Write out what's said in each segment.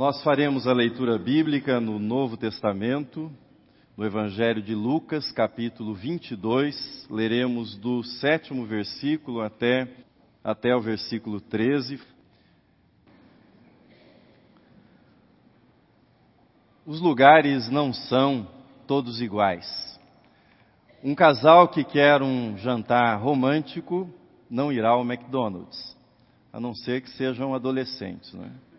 Nós faremos a leitura bíblica no Novo Testamento, no Evangelho de Lucas, capítulo 22. Leremos do sétimo versículo até, até o versículo 13. Os lugares não são todos iguais. Um casal que quer um jantar romântico não irá ao McDonald's, a não ser que sejam adolescentes, não é?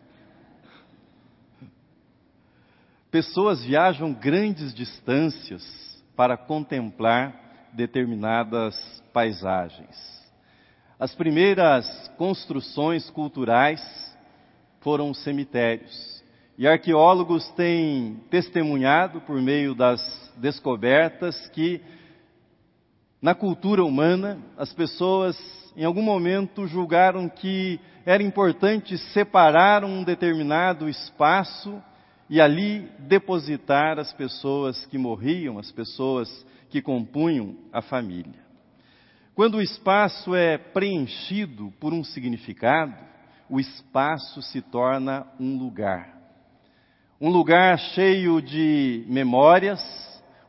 Pessoas viajam grandes distâncias para contemplar determinadas paisagens. As primeiras construções culturais foram os cemitérios. E arqueólogos têm testemunhado por meio das descobertas que na cultura humana as pessoas em algum momento julgaram que era importante separar um determinado espaço e ali depositar as pessoas que morriam, as pessoas que compunham a família. Quando o espaço é preenchido por um significado, o espaço se torna um lugar. Um lugar cheio de memórias,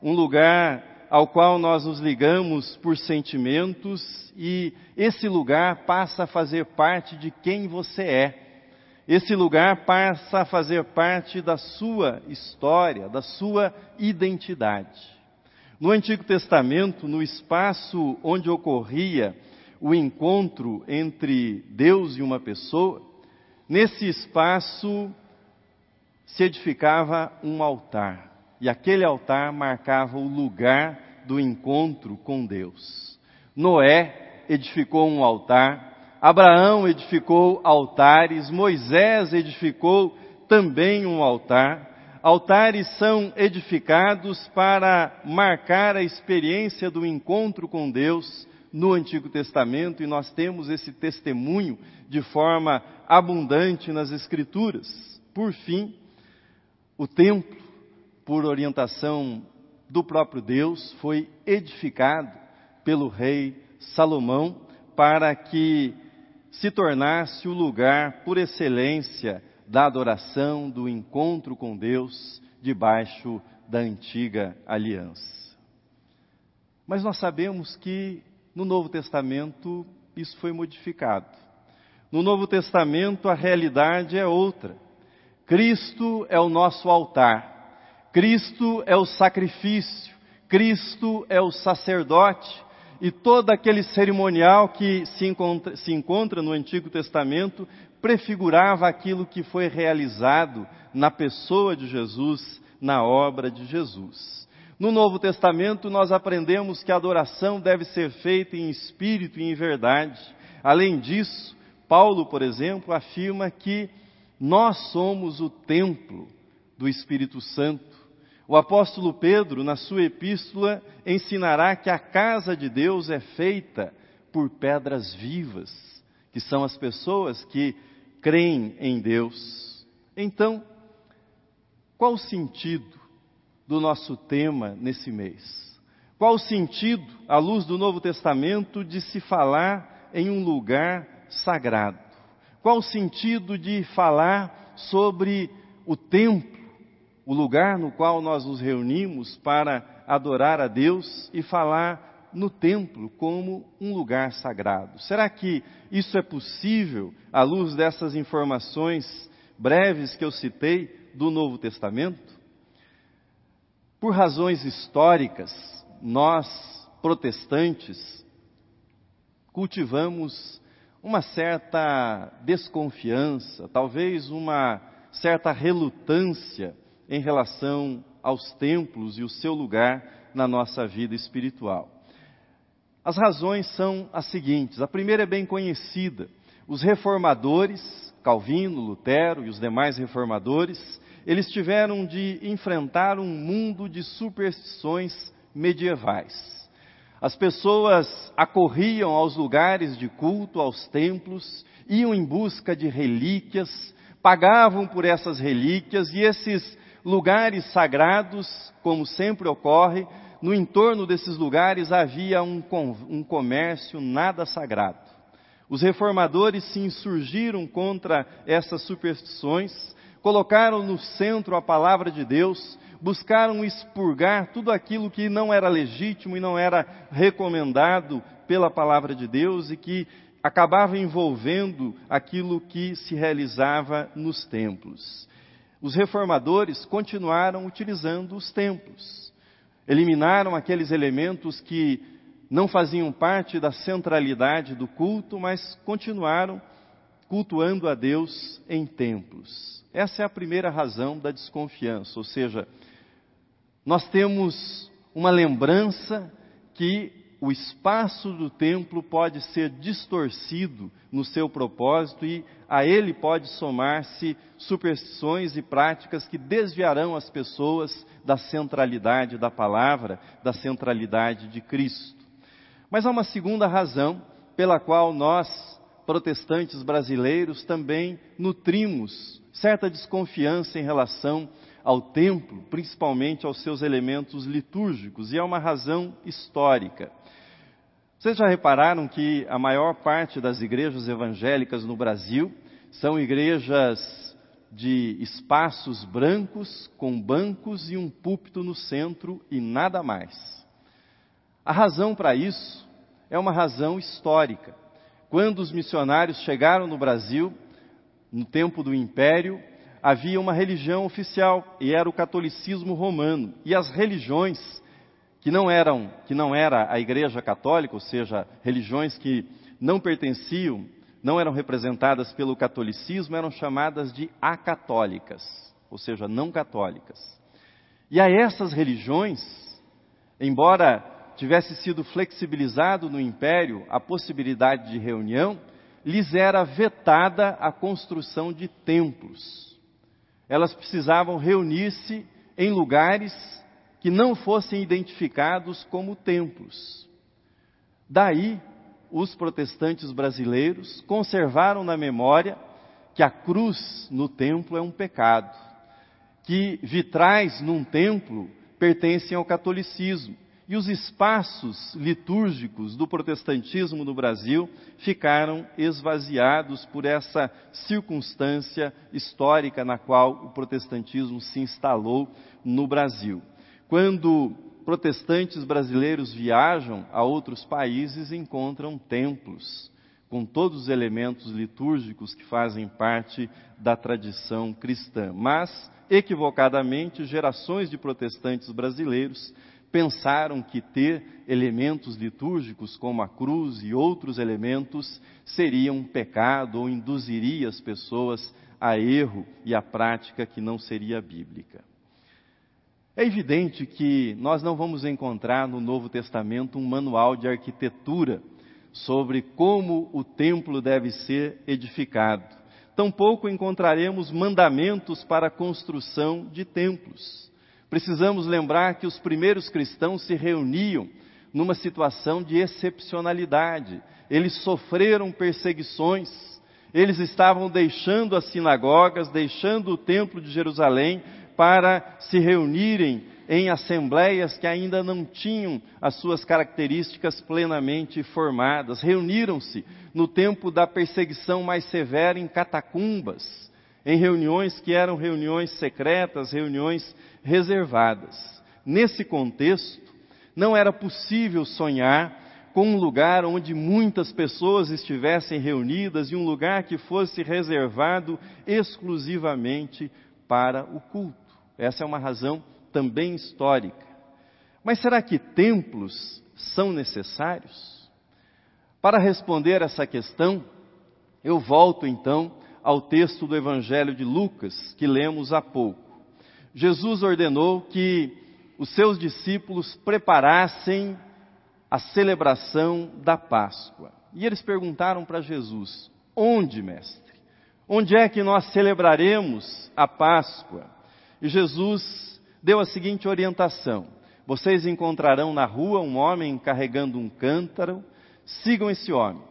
um lugar ao qual nós nos ligamos por sentimentos e esse lugar passa a fazer parte de quem você é. Esse lugar passa a fazer parte da sua história, da sua identidade. No Antigo Testamento, no espaço onde ocorria o encontro entre Deus e uma pessoa, nesse espaço se edificava um altar. E aquele altar marcava o lugar do encontro com Deus. Noé edificou um altar Abraão edificou altares, Moisés edificou também um altar. Altares são edificados para marcar a experiência do encontro com Deus no Antigo Testamento e nós temos esse testemunho de forma abundante nas Escrituras. Por fim, o templo, por orientação do próprio Deus, foi edificado pelo rei Salomão para que se tornasse o lugar por excelência da adoração, do encontro com Deus debaixo da antiga aliança. Mas nós sabemos que no Novo Testamento isso foi modificado. No Novo Testamento a realidade é outra. Cristo é o nosso altar, Cristo é o sacrifício, Cristo é o sacerdote, e todo aquele cerimonial que se encontra, se encontra no Antigo Testamento prefigurava aquilo que foi realizado na pessoa de Jesus, na obra de Jesus. No Novo Testamento, nós aprendemos que a adoração deve ser feita em espírito e em verdade. Além disso, Paulo, por exemplo, afirma que nós somos o templo do Espírito Santo. O apóstolo Pedro, na sua epístola, ensinará que a casa de Deus é feita por pedras vivas, que são as pessoas que creem em Deus. Então, qual o sentido do nosso tema nesse mês? Qual o sentido, à luz do Novo Testamento, de se falar em um lugar sagrado? Qual o sentido de falar sobre o templo? O lugar no qual nós nos reunimos para adorar a Deus e falar no templo como um lugar sagrado. Será que isso é possível à luz dessas informações breves que eu citei do Novo Testamento? Por razões históricas, nós, protestantes, cultivamos uma certa desconfiança, talvez uma certa relutância em relação aos templos e o seu lugar na nossa vida espiritual. As razões são as seguintes: a primeira é bem conhecida. Os reformadores, Calvino, Lutero e os demais reformadores, eles tiveram de enfrentar um mundo de superstições medievais. As pessoas acorriam aos lugares de culto, aos templos, iam em busca de relíquias, pagavam por essas relíquias e esses lugares sagrados, como sempre ocorre, no entorno desses lugares havia um, comércio nada sagrado. Os reformadores se insurgiram contra essas superstições, colocaram no centro a palavra de Deus, buscaram expurgar tudo aquilo que não era legítimo e não era recomendado pela palavra de Deus e que acabava envolvendo aquilo que se realizava nos templos. Os reformadores continuaram utilizando os templos, eliminaram aqueles elementos que não faziam parte da centralidade do culto, mas continuaram cultuando a Deus em templos. Essa é a primeira razão da desconfiança, ou seja, nós temos uma lembrança que o espaço do templo pode ser distorcido no seu propósito e a ele pode somar-se superstições e práticas que desviarão as pessoas da centralidade da palavra, da centralidade de Cristo. Mas há uma segunda razão pela qual nós, protestantes brasileiros, também nutrimos certa desconfiança em relação ao templo, principalmente aos seus elementos litúrgicos, e é uma razão histórica. Vocês já repararam que a maior parte das igrejas evangélicas no Brasil são igrejas de espaços brancos, com bancos e um púlpito no centro e nada mais. A razão para isso é uma razão histórica. Quando os missionários chegaram no Brasil, no tempo do Império, havia uma religião oficial e era o catolicismo romano. E as religiões que não eram, que não era a Igreja Católica, ou seja, religiões que não pertenciam, não eram representadas pelo catolicismo, eram chamadas de acatólicas, ou seja, não católicas. E a essas religiões, embora tivesse sido flexibilizado no império a possibilidade de reunião, lhes era vetada a construção de templos elas precisavam reunir-se em lugares que não fossem identificados como templos. Daí, os protestantes brasileiros conservaram na memória que a cruz no templo é um pecado, que vitrais num templo pertencem ao catolicismo e os espaços litúrgicos do protestantismo no Brasil ficaram esvaziados por essa circunstância histórica na qual o protestantismo se instalou no Brasil. Quando protestantes brasileiros viajam a outros países, encontram templos com todos os elementos litúrgicos que fazem parte da tradição cristã. Mas, equivocadamente, gerações de protestantes brasileiros pensaram que ter elementos litúrgicos como a cruz e outros elementos seria um pecado ou induziria as pessoas a erro e a prática que não seria bíblica. É evidente que nós não vamos encontrar no Novo Testamento um manual de arquitetura sobre como o templo deve ser edificado. Tampouco encontraremos mandamentos para a construção de templos precisamos lembrar que os primeiros cristãos se reuniam numa situação de excepcionalidade. Eles sofreram perseguições, eles estavam deixando as sinagogas, deixando o templo de Jerusalém para se reunirem em assembleias que ainda não tinham as suas características plenamente formadas. Reuniram-se no tempo da perseguição mais severa em catacumbas em reuniões que eram reuniões secretas, reuniões reservadas. Nesse contexto, não era possível sonhar com um lugar onde muitas pessoas estivessem reunidas e um lugar que fosse reservado exclusivamente para o culto. Essa é uma razão também histórica. Mas será que templos são necessários? Para responder essa questão, eu volto então ao texto do Evangelho de Lucas, que lemos há pouco. Jesus ordenou que os seus discípulos preparassem a celebração da Páscoa. E eles perguntaram para Jesus: Onde, mestre? Onde é que nós celebraremos a Páscoa? E Jesus deu a seguinte orientação: Vocês encontrarão na rua um homem carregando um cântaro, sigam esse homem.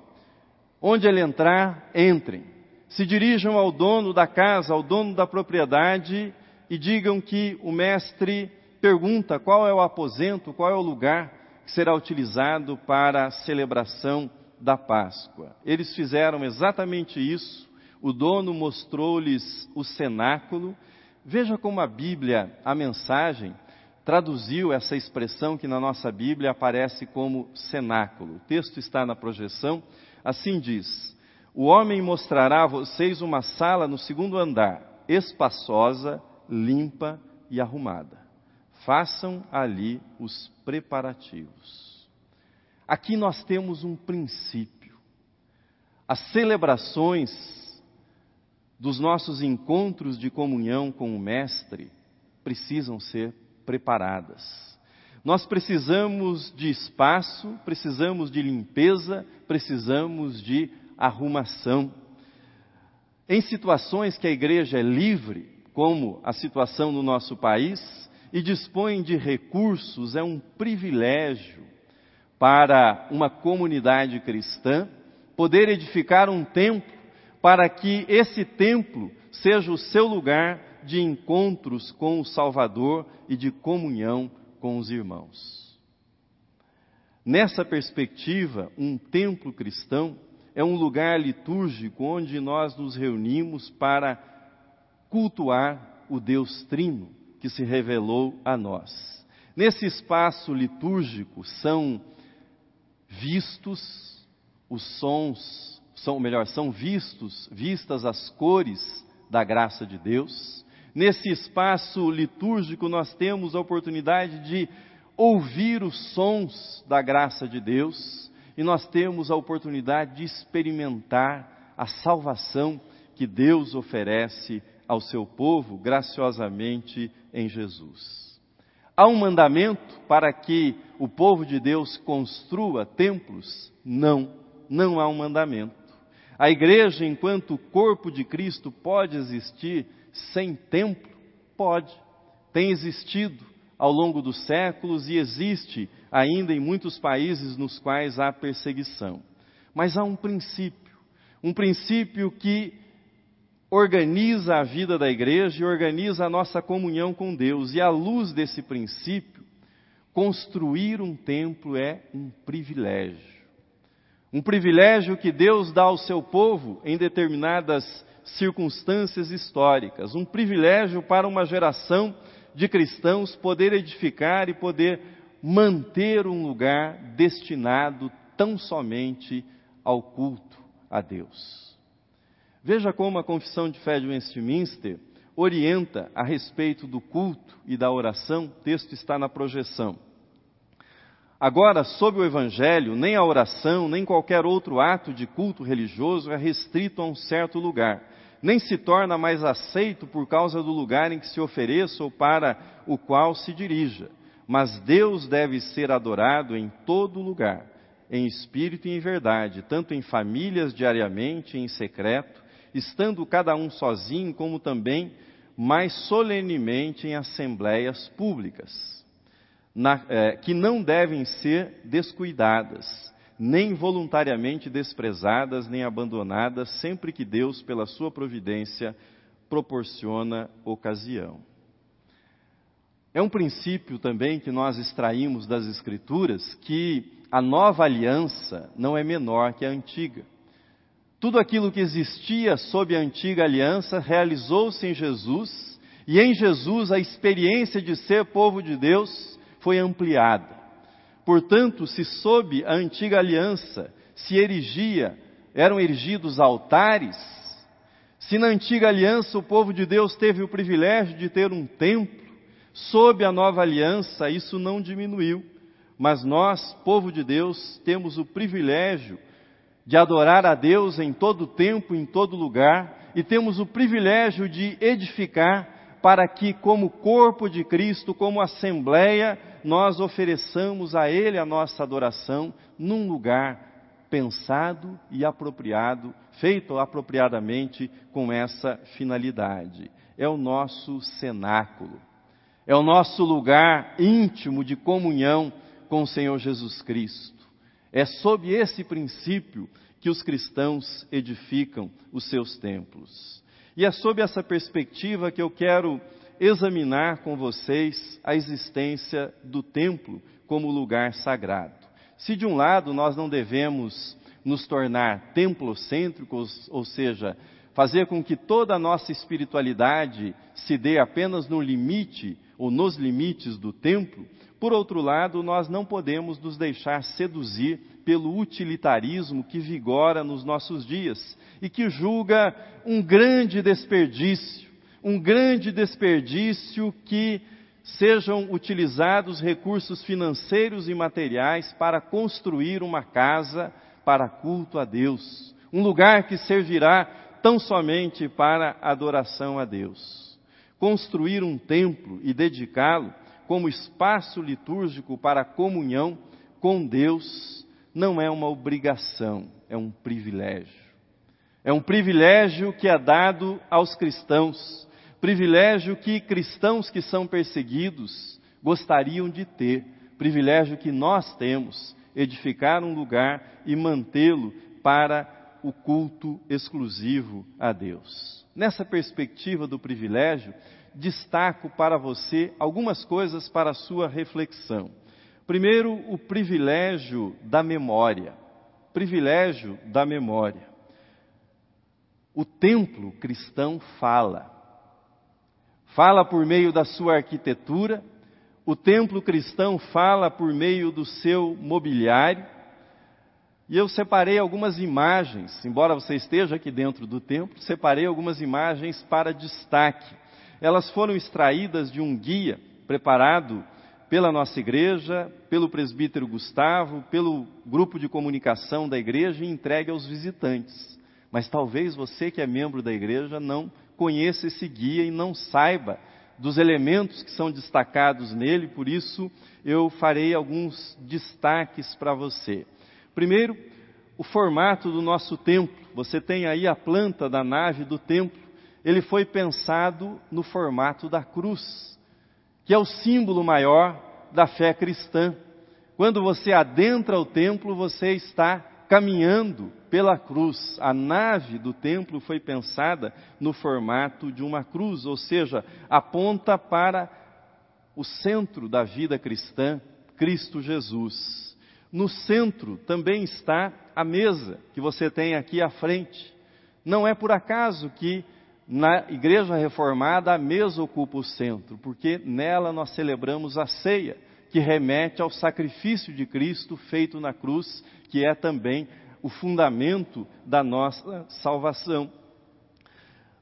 Onde ele entrar, entrem se dirijam ao dono da casa, ao dono da propriedade e digam que o mestre pergunta qual é o aposento, qual é o lugar que será utilizado para a celebração da Páscoa. Eles fizeram exatamente isso. o dono mostrou-lhes o cenáculo. Veja como a Bíblia, a mensagem, traduziu essa expressão que na nossa Bíblia aparece como cenáculo. O texto está na projeção. Assim diz: O homem mostrará a vocês uma sala no segundo andar, espaçosa, limpa e arrumada. Façam ali os preparativos. Aqui nós temos um princípio. As celebrações dos nossos encontros de comunhão com o Mestre precisam ser preparadas. Nós precisamos de espaço, precisamos de limpeza, precisamos de arrumação. Em situações que a igreja é livre, como a situação no nosso país, e dispõe de recursos, é um privilégio para uma comunidade cristã poder edificar um templo para que esse templo seja o seu lugar de encontros com o Salvador e de comunhão com os irmãos. Nessa perspectiva, um templo cristão é um lugar litúrgico onde nós nos reunimos para cultuar o Deus Trino que se revelou a nós. Nesse espaço litúrgico são vistos os sons, são, melhor, são vistos, vistas as cores da graça de Deus, Nesse espaço litúrgico, nós temos a oportunidade de ouvir os sons da graça de Deus e nós temos a oportunidade de experimentar a salvação que Deus oferece ao seu povo graciosamente em Jesus. Há um mandamento para que o povo de Deus construa templos? Não, não há um mandamento. A igreja, enquanto corpo de Cristo, pode existir sem templo? Pode. Tem existido ao longo dos séculos e existe ainda em muitos países nos quais há perseguição. Mas há um princípio, um princípio que organiza a vida da igreja e organiza a nossa comunhão com Deus. E à luz desse princípio, construir um templo é um privilégio. Um privilégio que Deus dá ao seu povo em determinadas circunstâncias históricas, um privilégio para uma geração de cristãos poder edificar e poder manter um lugar destinado tão somente ao culto a Deus. Veja como a Confissão de Fé de Westminster orienta a respeito do culto e da oração, o texto está na projeção. Agora, sob o Evangelho, nem a oração, nem qualquer outro ato de culto religioso é restrito a um certo lugar, nem se torna mais aceito por causa do lugar em que se ofereça ou para o qual se dirija. Mas Deus deve ser adorado em todo lugar, em espírito e em verdade, tanto em famílias diariamente, em secreto, estando cada um sozinho, como também mais solenemente em assembleias públicas, na, eh, que não devem ser descuidadas nem voluntariamente desprezadas nem abandonadas, sempre que Deus, pela sua providência, proporciona ocasião. É um princípio também que nós extraímos das Escrituras que a nova aliança não é menor que a antiga. Tudo aquilo que existia sob a antiga aliança realizou-se em Jesus, e em Jesus a experiência de ser povo de Deus foi ampliada. Portanto, se sob a antiga aliança se erigia, eram erigidos altares, se na antiga aliança o povo de Deus teve o privilégio de ter um templo, sob a nova aliança isso não diminuiu, mas nós, povo de Deus, temos o privilégio de adorar a Deus em todo tempo, em todo lugar, e temos o privilégio de edificar para que, como corpo de Cristo, como assembleia, nós ofereçamos a Ele a nossa adoração num lugar pensado e apropriado, feito apropriadamente com essa finalidade. É o nosso cenáculo, é o nosso lugar íntimo de comunhão com o Senhor Jesus Cristo. É sob esse princípio que os cristãos edificam os seus templos. E é sob essa perspectiva que eu quero examinar com vocês a existência do templo como lugar sagrado. Se de um lado nós não devemos nos tornar templocêntricos, ou seja, fazer com que toda a nossa espiritualidade se dê apenas no limite ou nos limites do templo, por outro lado, nós não podemos nos deixar seduzir pelo utilitarismo que vigora nos nossos dias e que julga um grande desperdício, um grande desperdício que sejam utilizados recursos financeiros e materiais para construir uma casa para culto a Deus, um lugar que servirá tão somente para adoração a Deus. Construir um templo e dedicá-lo como espaço litúrgico para comunhão com Deus não é uma obrigação, é um privilégio. É um privilégio que é dado aos cristãos, privilégio que cristãos que são perseguidos gostariam de ter, privilégio que nós temos, edificar um lugar e mantê-lo para o culto exclusivo a Deus. Nessa perspectiva do privilégio, destaco para você algumas coisas para a sua reflexão. Primeiro, o privilégio da memória. Privilégio da memória. O templo cristão fala. Fala por meio da sua arquitetura, o templo cristão fala por meio do seu mobiliário. E eu separei algumas imagens, embora você esteja aqui dentro do templo, separei algumas imagens para destaque. Elas foram extraídas de um guia preparado pela nossa igreja, pelo presbítero Gustavo, pelo grupo de comunicação da igreja e entregue aos visitantes. Mas talvez você que é membro da igreja não conheça esse guia e não saiba dos elementos que são destacados nele, por isso eu farei alguns destaques para você. Primeiro, o formato do nosso templo. Você tem aí a planta da nave do templo. Ele foi pensado no formato da cruz, que é o símbolo maior da fé cristã. Quando você adentra o templo, você está caminhando pela cruz. A nave do templo foi pensada no formato de uma cruz, ou seja, aponta para o centro da vida cristã, Cristo Jesus. No centro também está a mesa que você tem aqui à frente. Não é por acaso que na igreja reformada a mesa ocupa o centro, porque nela nós celebramos a ceia que remete ao sacrifício de Cristo feito na cruz, que é também o fundamento da nossa salvação.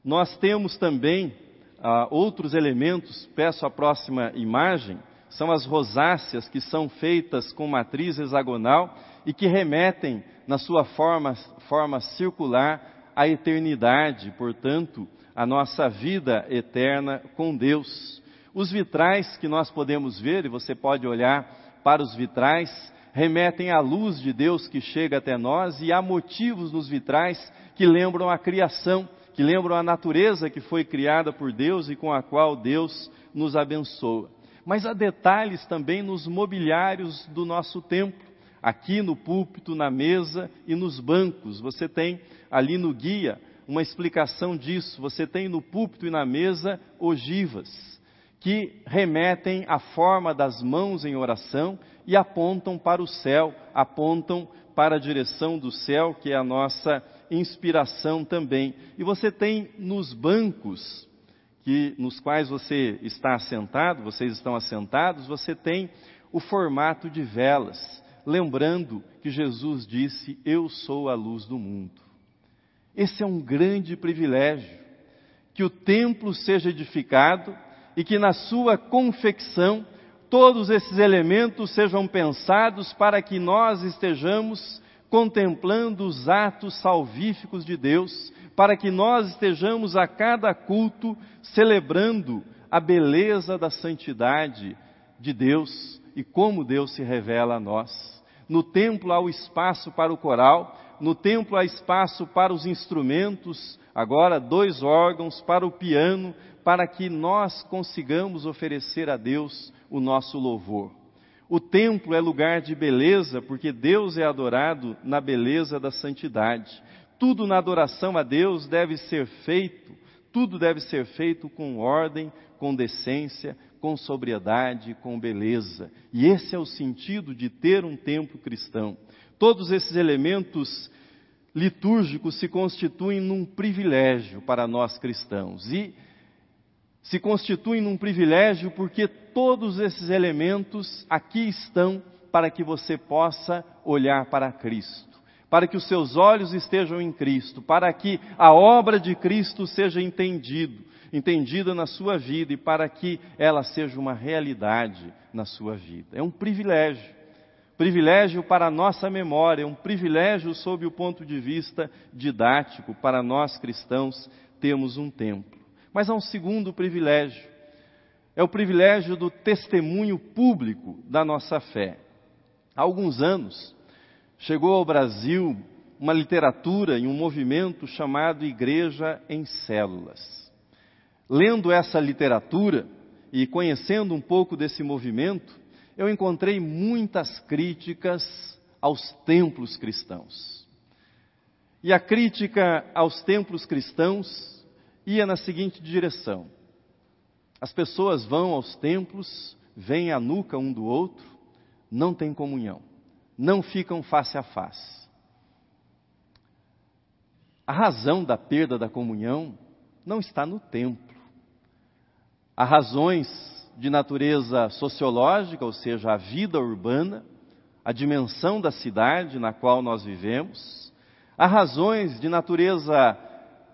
Nós temos também ah, outros elementos, peço a próxima imagem, são as rosáceas que são feitas com matriz hexagonal e que remetem, na sua forma, forma circular, à eternidade, portanto, à nossa vida eterna com Deus. Os vitrais que nós podemos ver, e você pode olhar para os vitrais, remetem à luz de Deus que chega até nós e há motivos nos vitrais que lembram a criação, que lembram a natureza que foi criada por Deus e com a qual Deus nos abençoa. Mas há detalhes também nos mobiliários do nosso templo, aqui no púlpito, na mesa e nos bancos. Você tem ali no guia uma explicação disso. Você tem no púlpito e na mesa ogivas que remetem à forma das mãos em oração e apontam para o céu, apontam para a direção do céu, que é a nossa inspiração também. E você tem nos bancos que nos quais você está assentado, vocês estão assentados, você tem o formato de velas, lembrando que Jesus disse: "Eu sou a luz do mundo". Esse é um grande privilégio, que o templo seja edificado e que na sua confecção todos esses elementos sejam pensados para que nós estejamos contemplando os atos salvíficos de Deus, para que nós estejamos a cada culto celebrando a beleza da santidade de Deus e como Deus se revela a nós. No templo há o espaço para o coral, no templo há espaço para os instrumentos, agora dois órgãos, para o piano, para que nós consigamos oferecer a Deus o nosso louvor. O templo é lugar de beleza, porque Deus é adorado na beleza da santidade. Tudo na adoração a Deus deve ser feito, tudo deve ser feito com ordem, com decência, com sobriedade, com beleza. E esse é o sentido de ter um templo cristão. Todos esses elementos litúrgicos se constituem num privilégio para nós cristãos. E se constituem num privilégio porque todos esses elementos aqui estão para que você possa olhar para Cristo, para que os seus olhos estejam em Cristo, para que a obra de Cristo seja entendido, entendida na sua vida e para que ela seja uma realidade na sua vida. É um privilégio. Privilégio para a nossa memória, um privilégio sob o ponto de vista didático para nós cristãos temos um templo. Mas há um segundo privilégio. É o privilégio do testemunho público da nossa fé. Há alguns anos, chegou ao Brasil uma literatura e um movimento chamado Igreja em Células. Lendo essa literatura e conhecendo um pouco desse movimento, eu encontrei muitas críticas aos templos cristãos. E a crítica aos templos cristãos ia na seguinte direção: as pessoas vão aos templos, veem a nuca um do outro, não têm comunhão, não ficam face a face. A razão da perda da comunhão não está no templo. Há razões de natureza sociológica, ou seja, a vida urbana, a dimensão da cidade na qual nós vivemos. Há razões de natureza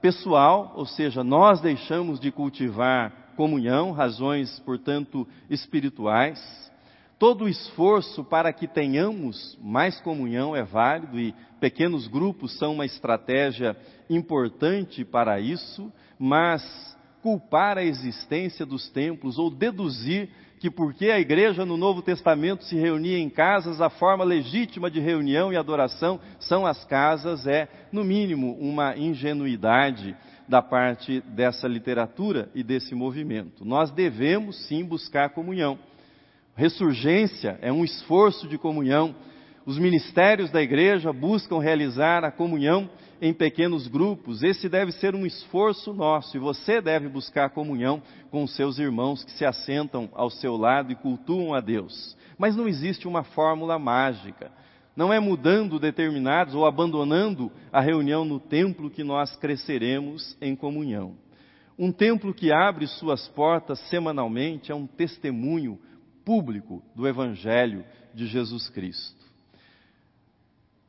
pessoal, ou seja, nós deixamos de cultivar comunhão, razões, portanto, espirituais. Todo o esforço para que tenhamos mais comunhão é válido e pequenos grupos são uma estratégia importante para isso, mas culpar a existência dos templos ou deduzir que porque a igreja no Novo Testamento se reunia em casas, a forma legítima de reunião e adoração são as casas, é, no mínimo, uma ingenuidade da parte dessa literatura e desse movimento. Nós devemos sim buscar comunhão. Ressurgência é um esforço de comunhão. Os ministérios da igreja buscam realizar a comunhão em pequenos grupos. Esse deve ser um esforço nosso e você deve buscar comunhão com seus irmãos que se assentam ao seu lado e cultuam a Deus. Mas não existe uma fórmula mágica. Não é mudando determinados ou abandonando a reunião no templo que nós cresceremos em comunhão. Um templo que abre suas portas semanalmente é um testemunho público do Evangelho de Jesus Cristo.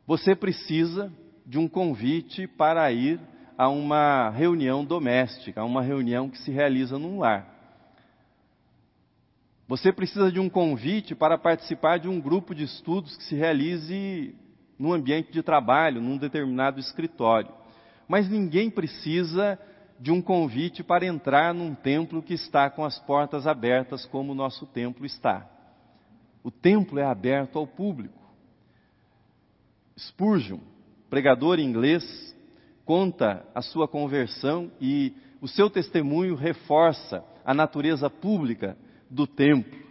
Você precisa de um convite para ir a uma reunião doméstica, a uma reunião que se realiza num lar. Você precisa de um convite para participar de um grupo de estudos que se realize num ambiente de trabalho, num determinado escritório. Mas ninguém precisa de um convite para entrar num templo que está com as portas abertas, como o nosso templo está. O templo é aberto ao público. Spurgeon, pregador inglês, conta a sua conversão e o seu testemunho reforça a natureza pública do templo.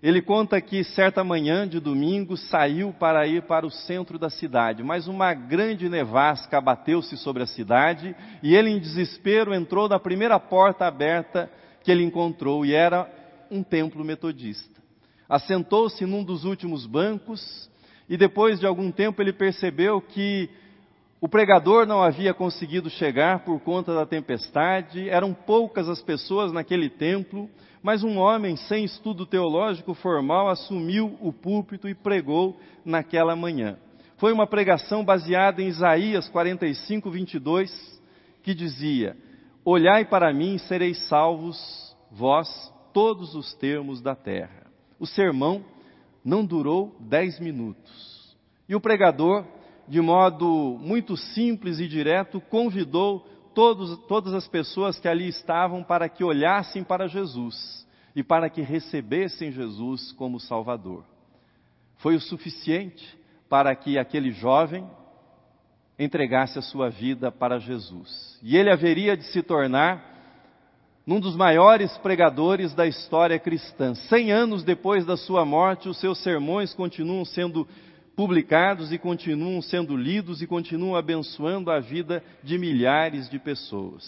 Ele conta que certa manhã de domingo saiu para ir para o centro da cidade, mas uma grande nevasca abateu-se sobre a cidade e ele, em desespero, entrou na primeira porta aberta que ele encontrou e era um templo metodista. Assentou-se num dos últimos bancos e depois de algum tempo ele percebeu que o pregador não havia conseguido chegar por conta da tempestade, eram poucas as pessoas naquele templo, mas um homem sem estudo teológico formal assumiu o púlpito e pregou naquela manhã. Foi uma pregação baseada em Isaías 45, 22, que dizia: Olhai para mim e sereis salvos, vós, todos os termos da terra. O sermão não durou dez minutos. E o pregador de modo muito simples e direto, convidou todos, todas as pessoas que ali estavam para que olhassem para Jesus e para que recebessem Jesus como Salvador. Foi o suficiente para que aquele jovem entregasse a sua vida para Jesus. E ele haveria de se tornar um dos maiores pregadores da história cristã. Cem anos depois da sua morte, os seus sermões continuam sendo publicados e continuam sendo lidos e continuam abençoando a vida de milhares de pessoas.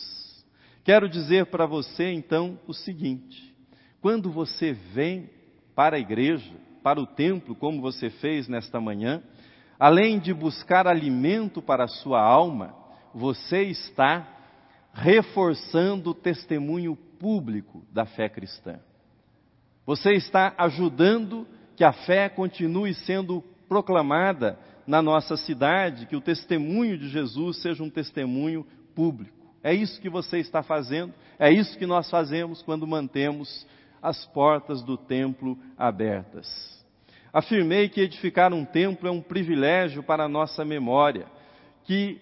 Quero dizer para você então o seguinte: quando você vem para a igreja, para o templo, como você fez nesta manhã, além de buscar alimento para a sua alma, você está reforçando o testemunho público da fé cristã. Você está ajudando que a fé continue sendo proclamada na nossa cidade, que o testemunho de Jesus seja um testemunho público. É isso que você está fazendo, é isso que nós fazemos quando mantemos as portas do templo abertas. Afirmei que edificar um templo é um privilégio para a nossa memória, que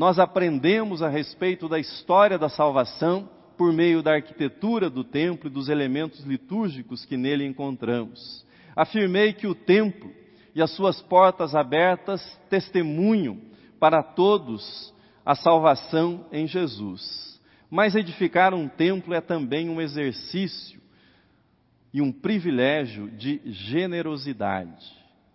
nós aprendemos a respeito da história da salvação por meio da arquitetura do templo e dos elementos litúrgicos que nele encontramos. Afirmei que o templo e as suas portas abertas testemunham para todos a salvação em Jesus. Mas edificar um templo é também um exercício e um privilégio de generosidade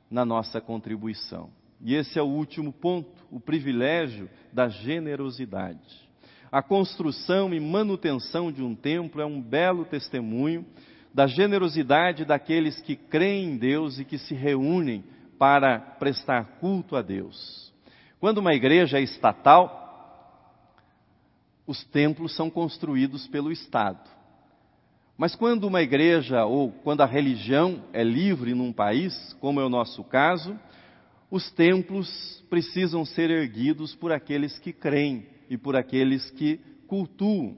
na nossa contribuição. E esse é o último ponto, o privilégio da generosidade. A construção e manutenção de um templo é um belo testemunho da generosidade daqueles que creem em Deus e que se reúnem para prestar culto a Deus. Quando uma igreja é estatal, os templos são construídos pelo Estado. Mas quando uma igreja ou quando a religião é livre num país, como é o nosso caso, os templos precisam ser erguidos por aqueles que creem e por aqueles que cultuam.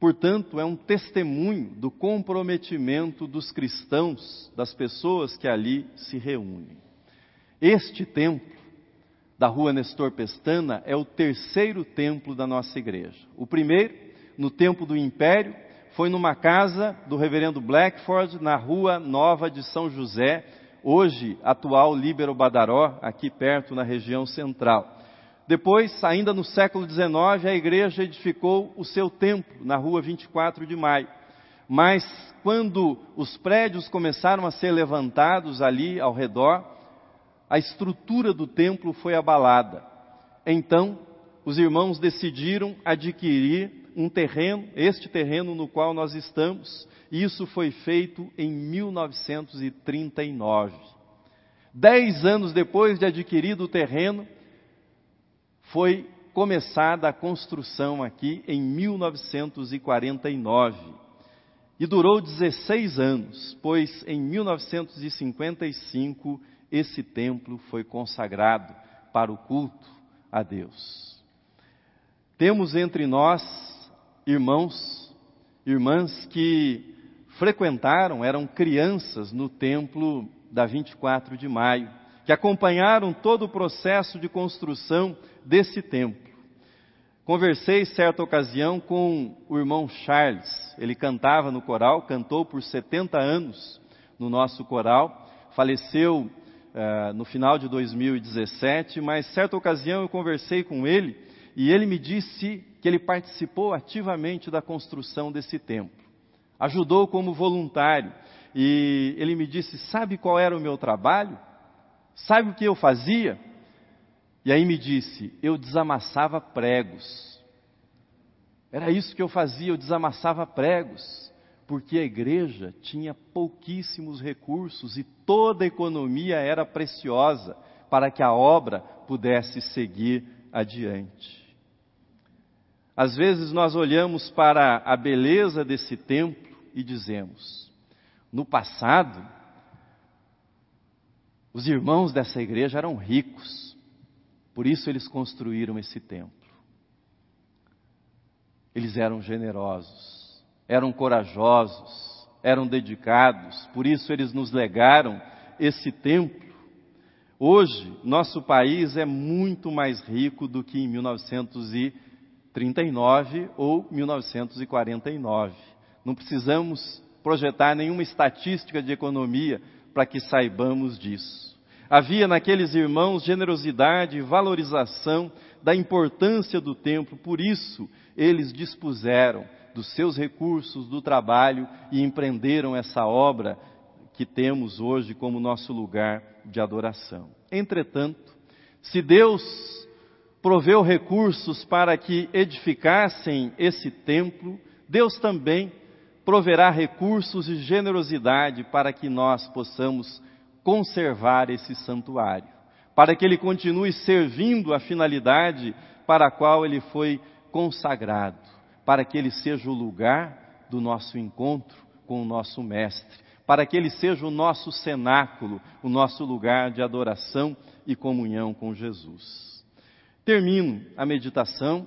Portanto, é um testemunho do comprometimento dos cristãos, das pessoas que ali se reúnem. Este templo da rua Nestor Pestana é o terceiro templo da nossa igreja. O primeiro, no tempo do Império, foi numa casa do reverendo Blackford, na rua Nova de São José, hoje atual Líbero Badaró, aqui perto na região central. Depois, ainda no século XIX, a igreja edificou o seu templo na rua 24 de maio. Mas quando os prédios começaram a ser levantados ali ao redor, a estrutura do templo foi abalada. Então, os irmãos decidiram adquirir um terreno, este terreno no qual nós estamos, isso foi feito em 1939. Dez anos depois de adquirido o terreno, foi começada a construção aqui em 1949 e durou 16 anos, pois em 1955 esse templo foi consagrado para o culto a Deus. Temos entre nós irmãos, irmãs que frequentaram, eram crianças no templo da 24 de maio, que acompanharam todo o processo de construção desse templo. Conversei certa ocasião com o irmão Charles. Ele cantava no coral, cantou por 70 anos no nosso coral, faleceu uh, no final de 2017, mas certa ocasião eu conversei com ele e ele me disse que ele participou ativamente da construção desse templo. Ajudou como voluntário. E ele me disse: Sabe qual era o meu trabalho? Sabe o que eu fazia? E aí me disse: eu desamassava pregos. Era isso que eu fazia, eu desamassava pregos, porque a igreja tinha pouquíssimos recursos e toda a economia era preciosa para que a obra pudesse seguir adiante. Às vezes nós olhamos para a beleza desse templo e dizemos: no passado, os irmãos dessa igreja eram ricos, por isso eles construíram esse templo. Eles eram generosos, eram corajosos, eram dedicados, por isso eles nos legaram esse templo. Hoje, nosso país é muito mais rico do que em 1939 ou 1949. Não precisamos projetar nenhuma estatística de economia para que saibamos disso. Havia naqueles irmãos generosidade e valorização da importância do templo, por isso eles dispuseram dos seus recursos, do trabalho e empreenderam essa obra que temos hoje como nosso lugar de adoração. Entretanto, se Deus proveu recursos para que edificassem esse templo, Deus também proverá recursos e generosidade para que nós possamos conservar esse santuário. para que ele continue servindo a finalidade para a qual ele foi consagrado, para que ele seja o lugar do nosso encontro com o nosso Mestre, para que ele seja o nosso cenáculo, o nosso lugar de adoração e comunhão com Jesus. Termino a meditação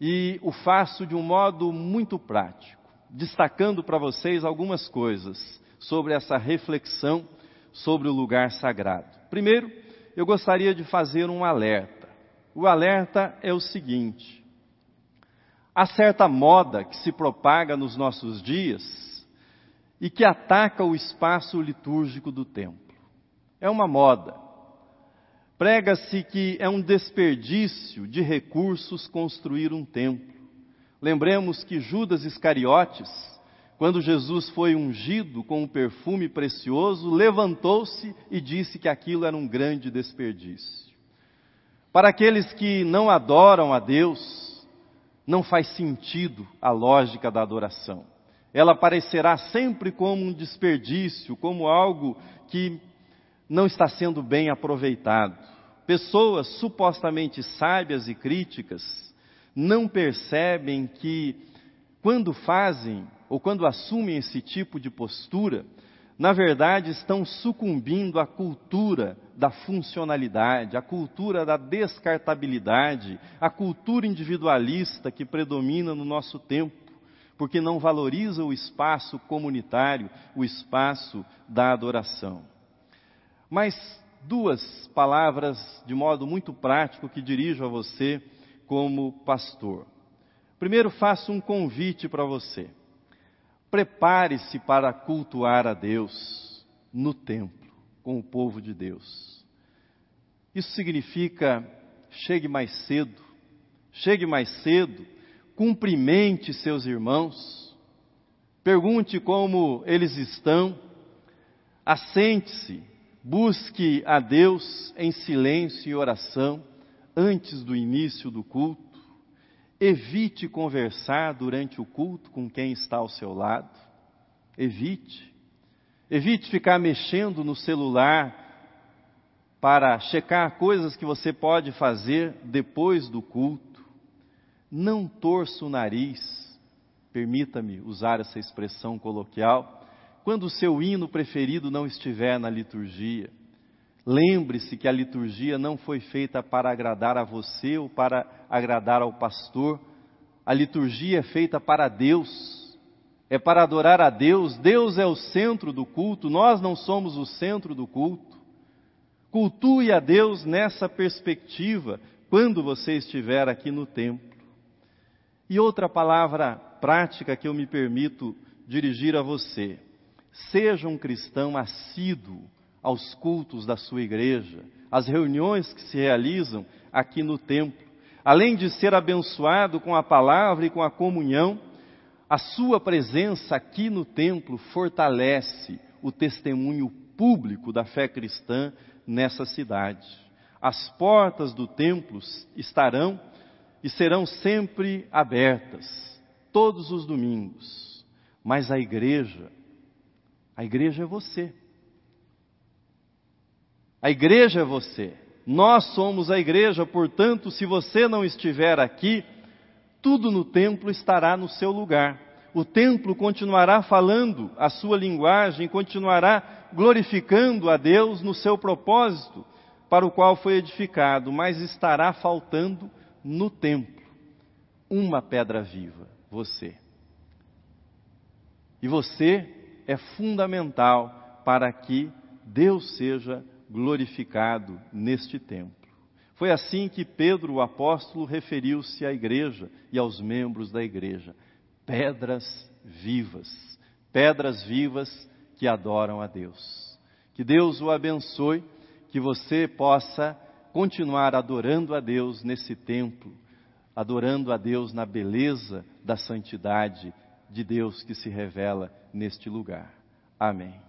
e o faço de um modo muito prático, destacando para vocês algumas coisas sobre essa reflexão sobre o lugar sagrado. Primeiro, eu gostaria de fazer um alerta. O alerta é o seguinte: há certa moda que se propaga nos nossos dias e que ataca o espaço litúrgico do templo. É uma moda. Prega-se que é um desperdício de recursos construir um templo. Lembremos que Judas Iscariotes, quando Jesus foi ungido com um perfume precioso, levantou-se e disse que aquilo era um grande desperdício. Para aqueles que não adoram a Deus, não faz sentido a lógica da adoração. Ela parecerá sempre como um desperdício, como algo que não está sendo bem aproveitado. Pessoas supostamente sábias e críticas não percebem que, quando fazem ou quando assumem esse tipo de postura, na verdade estão sucumbindo à cultura da funcionalidade, à cultura da descartabilidade, à cultura individualista que predomina no nosso tempo, porque não valoriza o espaço comunitário, o espaço da adoração. Mas duas palavras de modo muito prático que dirijo a você como pastor. Primeiro, faço um convite para você. Prepare-se para cultuar a Deus no templo, com o povo de Deus. Isso significa chegue mais cedo, chegue mais cedo, cumprimente seus irmãos, pergunte como eles estão, assente-se, busque a Deus em silêncio e oração antes do início do culto Evite conversar durante o culto com quem está ao seu lado. Evite. Evite ficar mexendo no celular para checar coisas que você pode fazer depois do culto. Não torça o nariz, permita-me usar essa expressão coloquial, quando o seu hino preferido não estiver na liturgia. Lembre-se que a liturgia não foi feita para agradar a você ou para agradar ao pastor. A liturgia é feita para Deus, é para adorar a Deus. Deus é o centro do culto, nós não somos o centro do culto. Cultue a Deus nessa perspectiva quando você estiver aqui no templo. E outra palavra prática que eu me permito dirigir a você: seja um cristão assíduo aos cultos da sua igreja, às reuniões que se realizam aqui no templo. Além de ser abençoado com a palavra e com a comunhão, a sua presença aqui no templo fortalece o testemunho público da fé cristã nessa cidade. As portas do templo estarão e serão sempre abertas, todos os domingos. Mas a igreja, a igreja é você. A igreja é você. Nós somos a igreja, portanto, se você não estiver aqui, tudo no templo estará no seu lugar. O templo continuará falando a sua linguagem, continuará glorificando a Deus no seu propósito para o qual foi edificado, mas estará faltando no templo uma pedra viva, você. E você é fundamental para que Deus seja glorificado neste templo. Foi assim que Pedro, o apóstolo, referiu-se à igreja e aos membros da igreja: pedras vivas, pedras vivas que adoram a Deus. Que Deus o abençoe, que você possa continuar adorando a Deus nesse templo, adorando a Deus na beleza da santidade de Deus que se revela neste lugar. Amém.